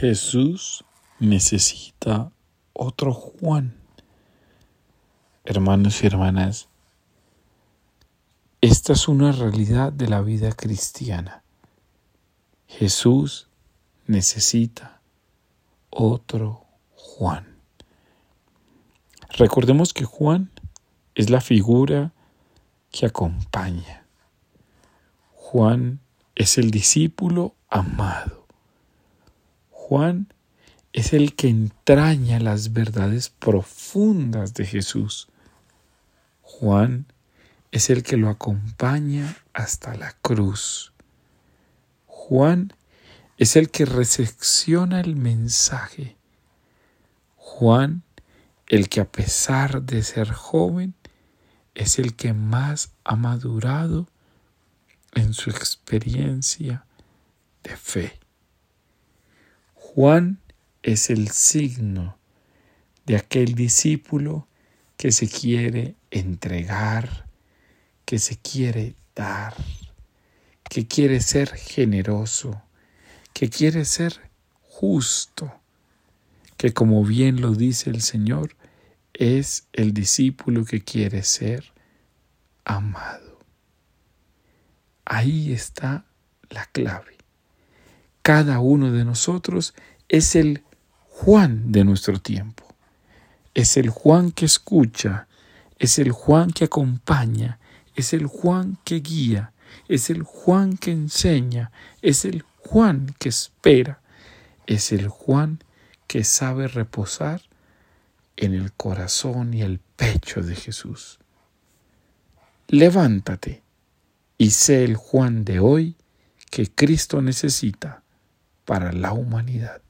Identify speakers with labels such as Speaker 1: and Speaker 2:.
Speaker 1: Jesús necesita otro Juan. Hermanos y hermanas, esta es una realidad de la vida cristiana. Jesús necesita otro Juan. Recordemos que Juan es la figura que acompaña. Juan es el discípulo amado. Juan es el que entraña las verdades profundas de Jesús. Juan es el que lo acompaña hasta la cruz. Juan es el que recepciona el mensaje. Juan, el que a pesar de ser joven, es el que más ha madurado en su experiencia de fe. Juan es el signo de aquel discípulo que se quiere entregar, que se quiere dar, que quiere ser generoso, que quiere ser justo, que como bien lo dice el Señor, es el discípulo que quiere ser amado. Ahí está la clave. Cada uno de nosotros es el Juan de nuestro tiempo. Es el Juan que escucha, es el Juan que acompaña, es el Juan que guía, es el Juan que enseña, es el Juan que espera, es el Juan que sabe reposar en el corazón y el pecho de Jesús. Levántate y sé el Juan de hoy que Cristo necesita para la humanidad.